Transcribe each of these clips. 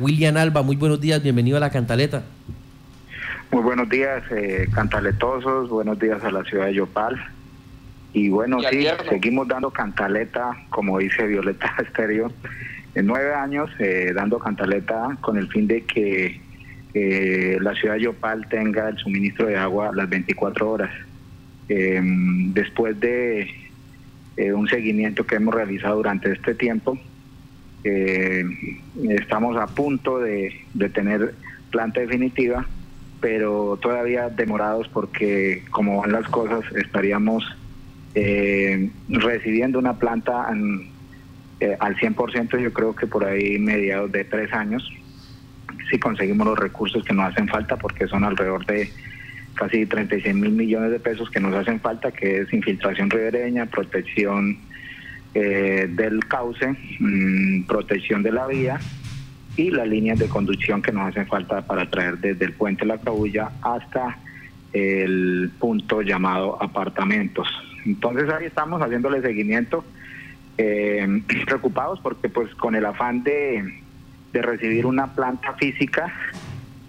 William Alba. Muy buenos días, bienvenido a la Cantaleta. Muy buenos días, eh, cantaletosos, buenos días a la ciudad de Yopal. Y bueno, sí, seguimos dando cantaleta, como dice Violeta Estéreo, en nueve años eh, dando cantaleta con el fin de que eh, la ciudad de Yopal tenga el suministro de agua las 24 horas. Em, después de eh, un seguimiento que hemos realizado durante este tiempo, estamos a punto de, de tener planta definitiva, pero todavía demorados porque como van las cosas estaríamos eh, recibiendo una planta eh, al 100%, yo creo que por ahí mediados de tres años, si conseguimos los recursos que nos hacen falta, porque son alrededor de casi 36 mil millones de pesos que nos hacen falta, que es infiltración ribereña, protección eh, del cauce, mm, protección de la vía y las líneas de conducción que nos hacen falta para traer desde el puente La Cabulla hasta el punto llamado apartamentos. Entonces ahí estamos haciéndole seguimiento, eh, preocupados porque pues con el afán de, recibir una planta física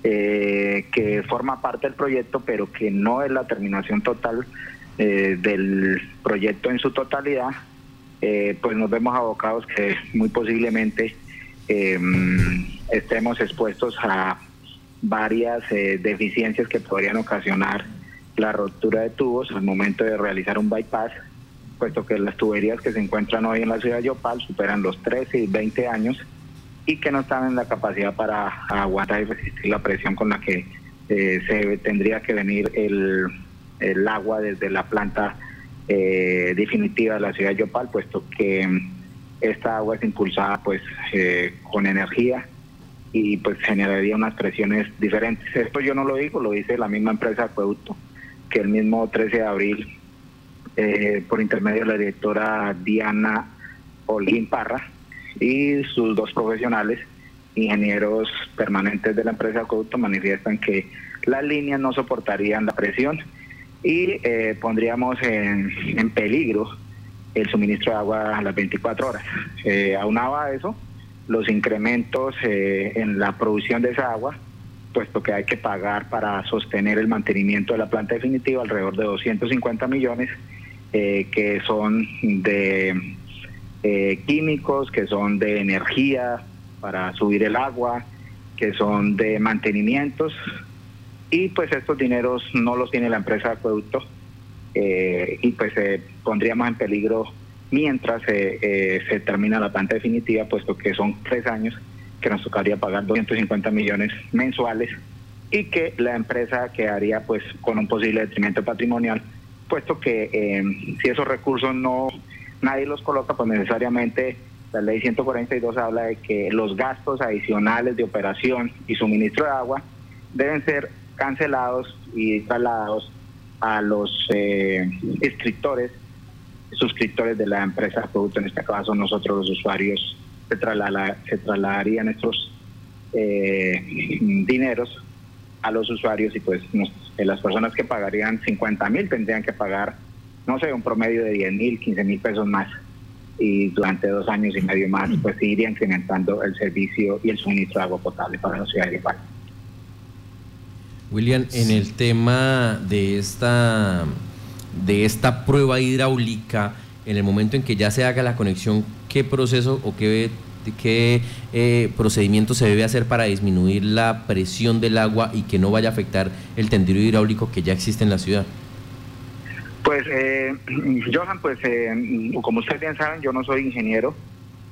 eh, que forma parte del proyecto, pero que no es la terminación total eh, del proyecto en su totalidad, pues nos vemos abocados que muy posiblemente estemos expuestos a varias deficiencias que podrían ocasionar la rotura de tubos al momento de realizar un bypass, puesto que las tuberías que se encuentran hoy en la ciudad de Yopal superan los 13 y 20 años y que no están en la capacidad para aguantar y resistir la presión con la que eh, se tendría que venir el, el agua desde la planta eh, definitiva de la ciudad de Yopal, puesto que esta agua es impulsada pues eh, con energía y pues generaría unas presiones diferentes. Esto yo no lo digo, lo dice la misma empresa Acueducto que el mismo 13 de abril, eh, por intermedio de la directora Diana Olguín Parra y sus dos profesionales, ingenieros permanentes de la empresa Acueducto, manifiestan que las líneas no soportarían la presión y eh, pondríamos en, peligro el suministro de agua a las 24 horas. Eh, aunado a eso, los incrementos eh, en la producción de esa agua puesto que hay que pagar para sostener el mantenimiento de la planta definitiva alrededor de 250 millones, eh, que son de eh, químicos, que son de energía para subir el agua, que son de mantenimientos, y pues estos dineros no los tiene la empresa de acueducto, eh, y pues pondríamos en peligro mientras se termina la planta definitiva, puesto que son tres años que nos tocaría pagar 250 millones mensuales y que la empresa quedaría pues con un posible detrimento patrimonial, puesto que eh, si esos recursos no nadie los coloca, pues necesariamente la ley 142 habla de que los gastos adicionales de operación y suministro de agua deben ser cancelados y trasladados a los eh, escritores, suscriptores de la empresa producto, en este caso nosotros los usuarios se, traslada, se trasladarían estos eh, dineros a los usuarios y pues eh, las personas que pagarían 50 mil tendrían que pagar, no sé, un promedio de 10 mil, 15 mil pesos más y durante dos años y medio más pues iría incrementando el servicio y el suministro de agua potable para la ciudad de Igual. William, en el tema de esta de esta prueba hidráulica, en el momento en que ya se haga la conexión, ¿qué proceso o qué, qué eh, procedimiento se debe hacer para disminuir la presión del agua y que no vaya a afectar el tendido hidráulico que ya existe en la ciudad? Pues, eh, Johan, pues eh, como ustedes bien saben, yo no soy ingeniero,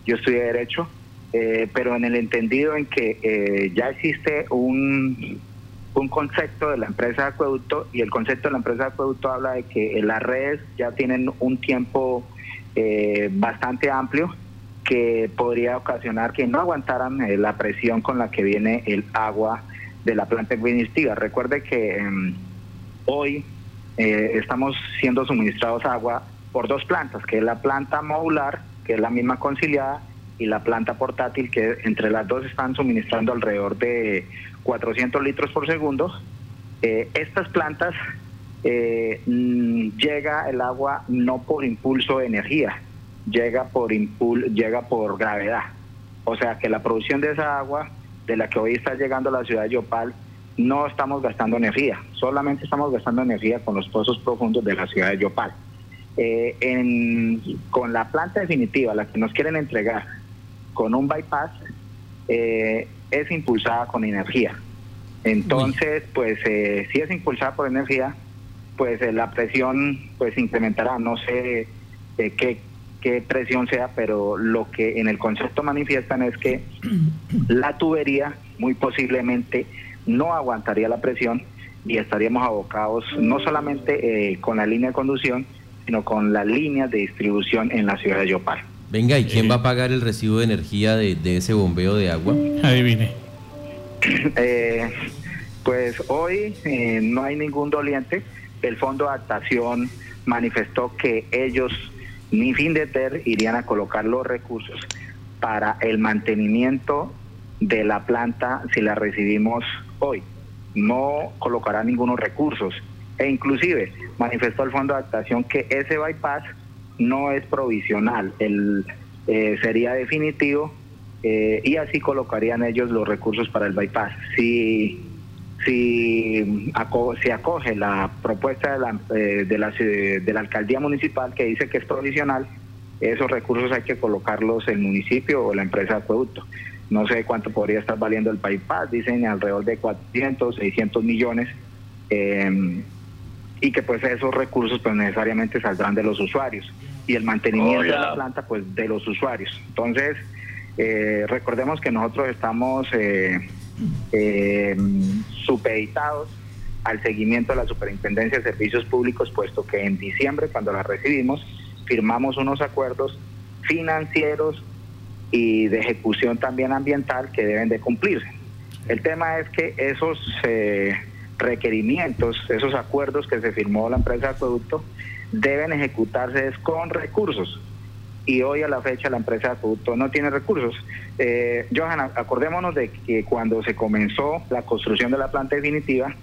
yo estudié Derecho, eh, pero en el entendido en que ya existe un un concepto de la empresa de acueducto y el concepto de la empresa de acueducto habla de que las redes ya tienen un tiempo eh, bastante amplio que podría ocasionar que no aguantaran eh, la presión con la que viene el agua de la planta administrativa. Recuerde que em, hoy eh, estamos siendo suministrados agua por dos plantas, que es la planta modular, que es la misma conciliada, y la planta portátil, que entre las dos están suministrando alrededor de 400 litros por segundo. Eh, estas plantas eh, mm, llega el agua no por impulso de energía, llega por impul llega por gravedad. O sea que la producción de esa agua de la que hoy está llegando a la ciudad de Yopal, no estamos gastando energía, solamente estamos gastando energía con los pozos profundos de la ciudad de Yopal. Eh, con la planta definitiva, la que nos quieren entregar con un bypass, eh, es impulsada con energía. Entonces, pues eh, si es impulsada por energía, pues la presión pues incrementará. No sé qué, qué presión sea, pero lo que en el concepto manifiestan es que la tubería muy posiblemente no aguantaría la presión y estaríamos abocados no solamente eh, con la línea de conducción, sino con las líneas de distribución en la ciudad de Yopal. Venga, ¿y quién va a pagar el recibo de energía de, ese bombeo de agua? Adivine. Eh, pues hoy eh, no hay ningún doliente. El Fondo de Adaptación manifestó que ellos ni fin de ter irían a colocar los recursos para el mantenimiento de la planta si la recibimos hoy. No colocará ningunos recursos. E inclusive manifestó el Fondo de Adaptación que ese bypass no es provisional, el, eh, sería definitivo eh, y así colocarían ellos los recursos para el bypass. Si, si se acoge la propuesta de la, eh, de, la, de la alcaldía municipal que dice que es provisional, esos recursos hay que colocarlos el municipio o la empresa de acueducto. No sé cuánto podría estar valiendo el bypass, dicen alrededor de 400, 600 millones. Eh, y que pues esos recursos pues necesariamente saldrán de los usuarios y el mantenimiento de la planta pues de los usuarios. Entonces, eh, recordemos que nosotros estamos eh, eh, supeditados al seguimiento de la Superintendencia de Servicios Públicos, puesto que en diciembre, cuando la recibimos, firmamos unos acuerdos financieros y de ejecución también ambiental que deben de cumplirse. El tema es que esos eh, requerimientos, esos acuerdos que se firmó la empresa de acueducto, deben ejecutarse con recursos. Y hoy a la fecha la empresa de acueducto no tiene recursos. Eh, Johan, acordémonos de que cuando se comenzó la construcción de la planta definitiva,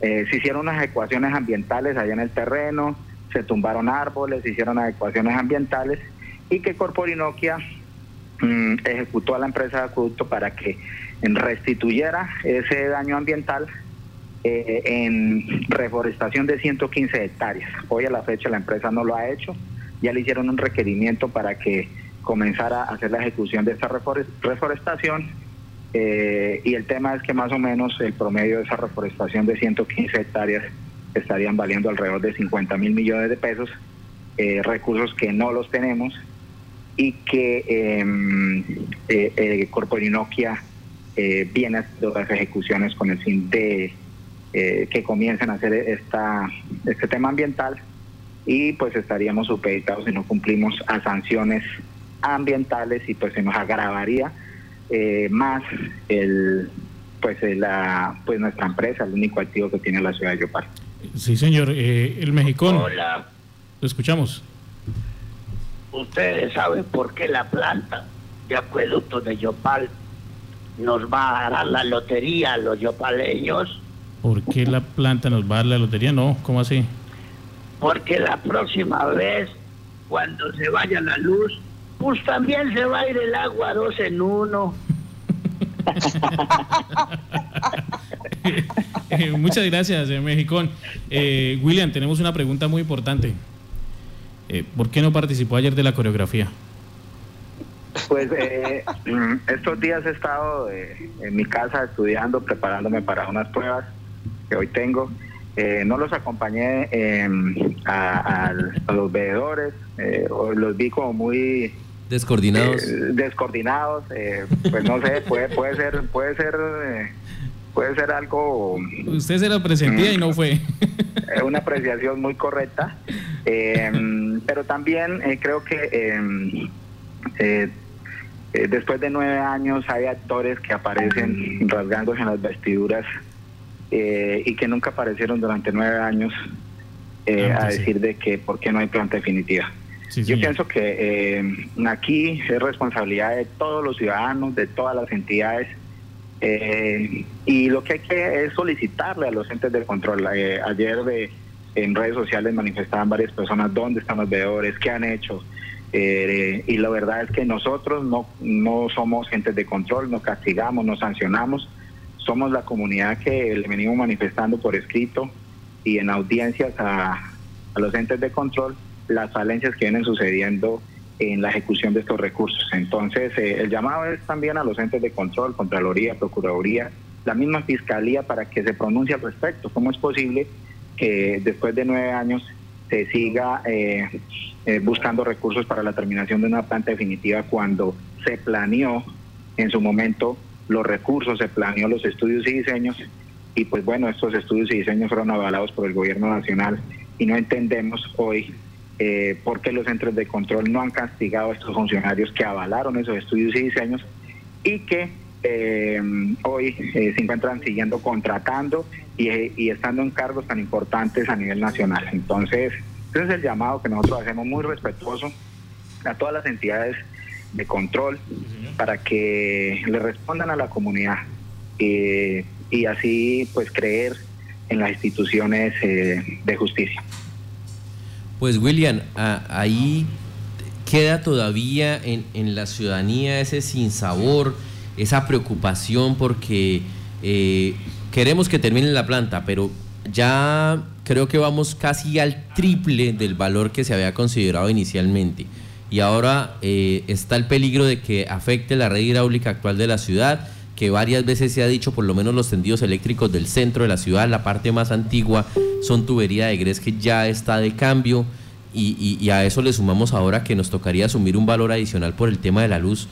eh, se hicieron unas ecuaciones ambientales allá en el terreno, se tumbaron árboles, se hicieron ecuaciones ambientales y que Corporinoquia mm, ejecutó a la empresa de acueducto para que restituyera ese daño ambiental eh, en reforestación de 115 hectáreas. Hoy a la fecha la empresa no lo ha hecho, ya le hicieron un requerimiento para que comenzara a hacer la ejecución de esta reforestación eh, y el tema es que más o menos el promedio de esa reforestación de 115 hectáreas estarían valiendo alrededor de 50 mil millones de pesos, eh, recursos que no los tenemos y que em, eh, Corporinoquia viene haciendo las ejecuciones con el fin de eh, que comiencen a hacer esta, este tema ambiental y pues estaríamos supeditados si no cumplimos a sanciones ambientales y pues se nos agravaría eh, más el pues la pues nuestra empresa el único activo que tiene la ciudad de Yopal. Sí señor eh, el mexicano hola. Lo escuchamos. Ustedes saben por qué la planta de acueducto de Yopal nos va a dar la lotería a los yopaleños ¿Por qué la planta nos va a dar la lotería? No, ¿cómo así? Porque la próxima vez, cuando se vaya la luz, pues también se va a ir el agua dos en uno. Eh, muchas gracias, eh, Mexicón. Eh, William, tenemos una pregunta muy importante. ¿Por qué no participó ayer de la coreografía? Pues estos días he estado en mi casa estudiando, preparándome para unas pruebas que hoy tengo. Eh, no los acompañé em, a, los veedores, eh, los vi como muy descoordinados. Eh, descoordinados, pues no sé, puede, puede ser, puede ser, puede ser algo. Usted se lo presentía y no fue. una apreciación muy correcta, em, pero también creo que em, después de nueve años hay actores que aparecen rasgándose en las vestiduras eh, y que nunca aparecieron durante nueve años eh, a decir de que por qué no hay planta definitiva. Yo pienso que eh, aquí es responsabilidad de todos los ciudadanos, de todas las entidades, y lo que hay que es solicitarle a los entes del control. ayer de, en redes sociales manifestaban varias personas dónde están los veedores, qué han hecho. Eh, y la verdad es que nosotros no, no somos gentes de control, no castigamos, no sancionamos, somos la comunidad que le venimos manifestando por escrito y en audiencias a, los entes de control las falencias que vienen sucediendo en la ejecución de estos recursos. Entonces, eh, el llamado es también a los entes de control, Contraloría, Procuraduría, la misma Fiscalía para que se pronuncie al respecto. ¿Cómo es posible que después de nueve años se siga eh, eh, buscando recursos para la terminación de una planta definitiva cuando se planeó en su momento los recursos, se planeó los estudios y diseños y pues bueno, estos estudios y diseños fueron avalados por el gobierno nacional y no entendemos hoy eh, por qué los centros de control no han castigado a estos funcionarios que avalaron esos estudios y diseños y que eh, hoy eh, se encuentran siguiendo contratando y, y, estando en cargos tan importantes a nivel nacional. Entonces, ese es el llamado que nosotros hacemos muy respetuoso a todas las entidades de control para que le respondan a la comunidad y así pues creer en las instituciones de justicia. Pues William, ahí queda todavía en, en, la ciudadanía ese sinsabor, esa preocupación porque eh, queremos que termine la planta, pero ya creo que vamos casi al triple del valor que se había considerado inicialmente. Y ahora eh, está el peligro de que afecte la red hidráulica actual de la ciudad, que varias veces se ha dicho, por lo menos los tendidos eléctricos del centro de la ciudad, la parte más antigua, son tubería de grés que ya está de cambio. Y, y, a eso le sumamos ahora que nos tocaría asumir un valor adicional por el tema de la luz.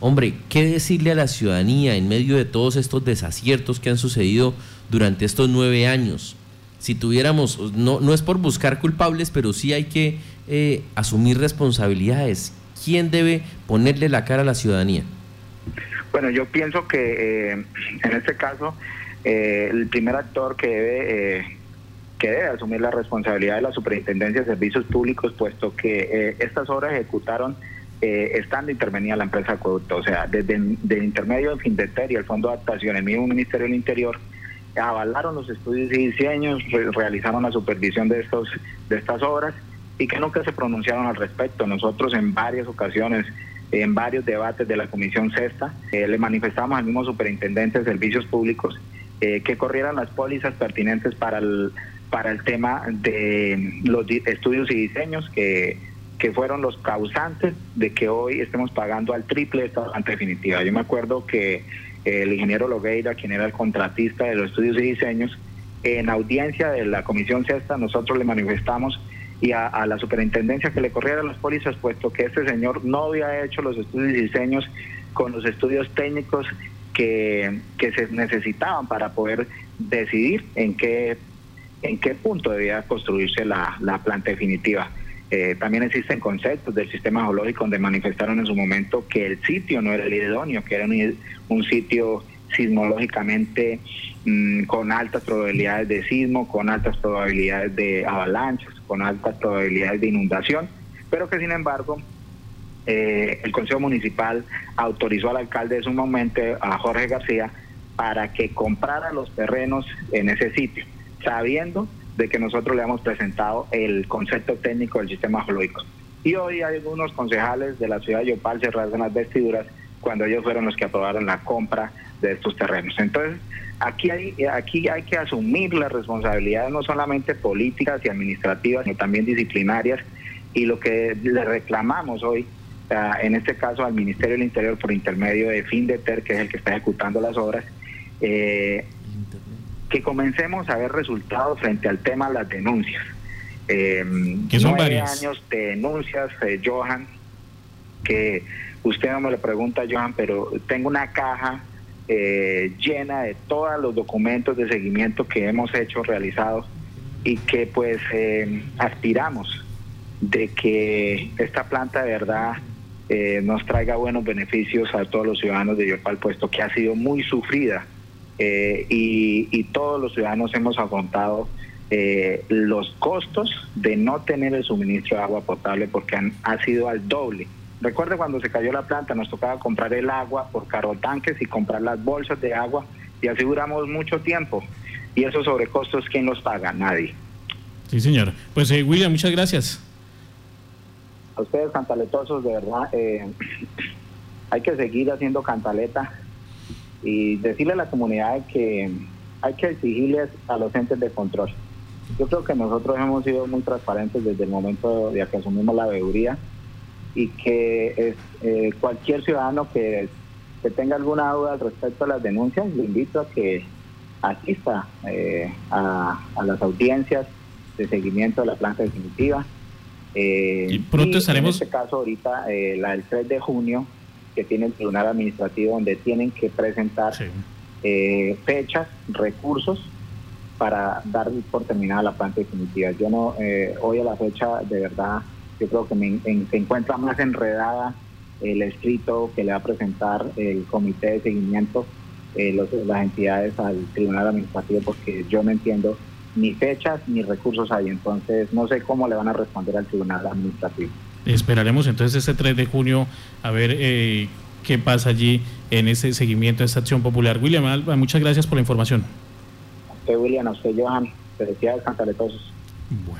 Hombre, ¿qué decirle a la ciudadanía en medio de todos estos desaciertos que han sucedido durante estos nueve años? Si tuviéramos, no, no es por buscar culpables, pero sí hay que eh, asumir responsabilidades. ¿Quién debe ponerle la cara a la ciudadanía? Bueno, yo pienso que eh, en este caso eh, el primer actor que debe eh, que debe asumir la responsabilidad de la Superintendencia de Servicios Públicos, puesto que estas obras ejecutaron estando intervenida la empresa Acueducto, o sea, desde el intermedio de Findeter y el Fondo de Adaptación, el mismo Ministerio del Interior, avalaron los estudios y diseños, realizaron la supervisión de estos de estas obras y que nunca se pronunciaron al respecto. Nosotros en varias ocasiones en varios debates de la Comisión Sexta. Eh, le manifestamos al mismo superintendente de servicios públicos eh, que corrieran las pólizas pertinentes para el, para el tema de los estudios y diseños que, que fueron los causantes de que hoy estemos pagando al triple esta definitiva. Yo me acuerdo que el ingeniero Logueira, quien era el contratista de los estudios y diseños, en audiencia de la Comisión Sexta nosotros le manifestamos y a, la superintendencia que le corriera las pólizas, puesto que este señor no había hecho los estudios y diseños con los estudios técnicos que, se necesitaban para poder decidir en qué, en qué punto debía construirse la, planta definitiva. Eh, también existen conceptos del sistema geológico donde manifestaron en su momento que el sitio no era el idóneo, que era un, un sitio sismológicamente mm, con altas probabilidades de sismo, con altas probabilidades de avalanchas, con altas probabilidades de inundación, pero que sin embargo eh, el Consejo Municipal autorizó al alcalde de su momento, a Jorge García, para que comprara los terrenos en ese sitio, sabiendo de que nosotros le hemos presentado el concepto técnico del sistema geológico. Y hoy algunos concejales de la ciudad de Yopal se rasgan las vestiduras cuando ellos fueron los que aprobaron la compra de estos terrenos. Entonces, aquí hay, aquí hay que asumir las responsabilidades no solamente políticas y administrativas, sino también disciplinarias. Y lo que le reclamamos hoy, en este caso al Ministerio del Interior por intermedio de FINDETER, que es el que está ejecutando las obras, eh, que comencemos a ver resultados frente al tema de las denuncias. Eh, que son varias. años de denuncias, eh, Johan, que usted no me lo pregunta, Johan, pero tengo una caja eh, llena de todos los documentos de seguimiento que hemos hecho, realizados y que pues eh, aspiramos de que esta planta de verdad eh, nos traiga buenos beneficios a todos los ciudadanos de Yopal, puesto que ha sido muy sufrida y, y, todos los ciudadanos hemos afrontado los costos de no tener el suministro de agua potable porque han, ha sido al doble Recuerde cuando se cayó la planta, nos tocaba comprar el agua por tanques y comprar las bolsas de agua y así duramos mucho tiempo. Y esos sobrecostos, ¿quién los paga? Nadie. Sí, señor. Pues eh, William, muchas gracias. a ustedes cantaletosos, de verdad, eh, hay que seguir haciendo cantaleta y decirle a la comunidad que hay que exigirles a los entes de control. Yo creo que nosotros hemos sido muy transparentes desde el momento de que asumimos la veeduría y que eh, cualquier ciudadano que, tenga alguna duda respecto a las denuncias, le invito a que asista eh, a, las audiencias de seguimiento de la planta definitiva. Eh, y pronto estaremos... En este caso ahorita, la del 3 de junio, que tiene el Tribunal Administrativo, donde tienen que presentar fechas, recursos para dar por terminada la planta definitiva. Yo no, hoy a la fecha, de verdad, yo creo que se encuentra más enredada el escrito que le va a presentar el comité de seguimiento, eh, las entidades al tribunal administrativo, porque yo no entiendo ni fechas ni recursos ahí. Entonces, no sé cómo le van a responder al tribunal administrativo. Esperaremos entonces ese 3 de junio a ver eh, qué pasa allí en ese seguimiento de esta acción popular. William, muchas gracias por la información. A usted, William, a usted, Johan. Felicidades, cantaletosos. Bueno.